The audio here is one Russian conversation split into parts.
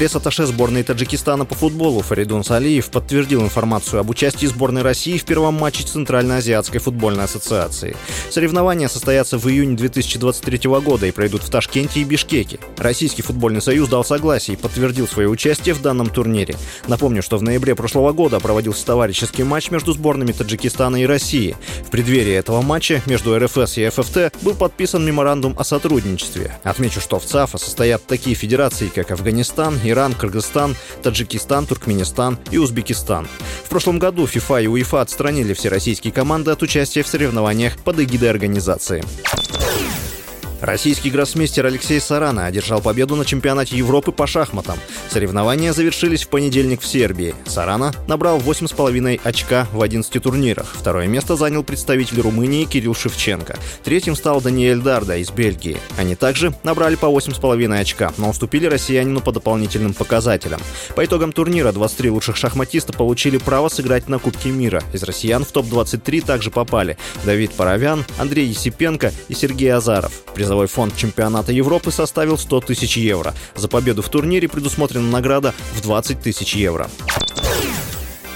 Пресс-атташе сборной Таджикистана по футболу Фаридун Салиев подтвердил информацию об участии сборной России в первом матче Центральноазиатской футбольной ассоциации. Соревнования состоятся в июне 2023 года и пройдут в Ташкенте и Бишкеке. Российский футбольный союз дал согласие и подтвердил свое участие в данном турнире. Напомню, что в ноябре прошлого года проводился товарищеский матч между сборными Таджикистана и России. В преддверии этого матча между РФС и ФФТ был подписан меморандум о сотрудничестве. Отмечу, что в ЦАФа состоят такие федерации, как Афганистан, Иран, Кыргызстан, Таджикистан, Туркменистан и Узбекистан. В прошлом году ФИФА и УЕФА отстранили все российские команды от участия в соревнованиях под эгидой организации. Российский гроссмейстер Алексей Сарана одержал победу на чемпионате Европы по шахматам. Соревнования завершились в понедельник в Сербии. Сарана набрал 8,5 очка в 11 турнирах. Второе место занял представитель Румынии Кирилл Шевченко. Третьим стал Даниэль Дарда из Бельгии. Они также набрали по 8,5 очка, но уступили россиянину по дополнительным показателям. По итогам турнира 23 лучших шахматиста получили право сыграть на Кубке мира. Из россиян в топ-23 также попали Давид Паровян, Андрей Есипенко и Сергей Азаров. Призовой фонд чемпионата Европы составил 100 тысяч евро. За победу в турнире предусмотрена награда в 20 тысяч евро.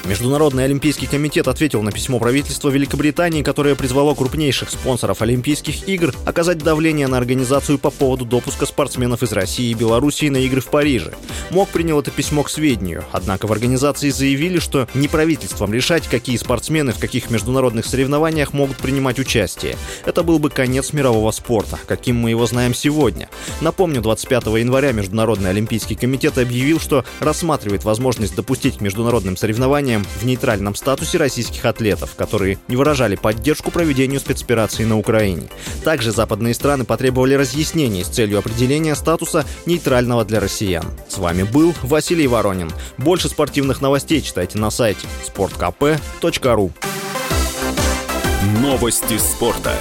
Международный олимпийский комитет ответил на письмо правительства Великобритании, которое призвало крупнейших спонсоров Олимпийских игр оказать давление на организацию по поводу допуска спортсменов из России и Белоруссии на игры в Париже. МОК принял это письмо к сведению, однако в организации заявили, что не правительством решать, какие спортсмены в каких международных соревнованиях могут принимать участие. Это был бы конец мирового спорта, каким мы его знаем сегодня. Напомню, 25 января Международный олимпийский комитет объявил, что рассматривает возможность допустить к международным соревнованиям сожалением, в нейтральном статусе российских атлетов, которые не выражали поддержку проведению спецоперации на Украине. Также западные страны потребовали разъяснений с целью определения статуса нейтрального для россиян. С вами был Василий Воронин. Больше спортивных новостей читайте на сайте sportkp.ru Новости спорта.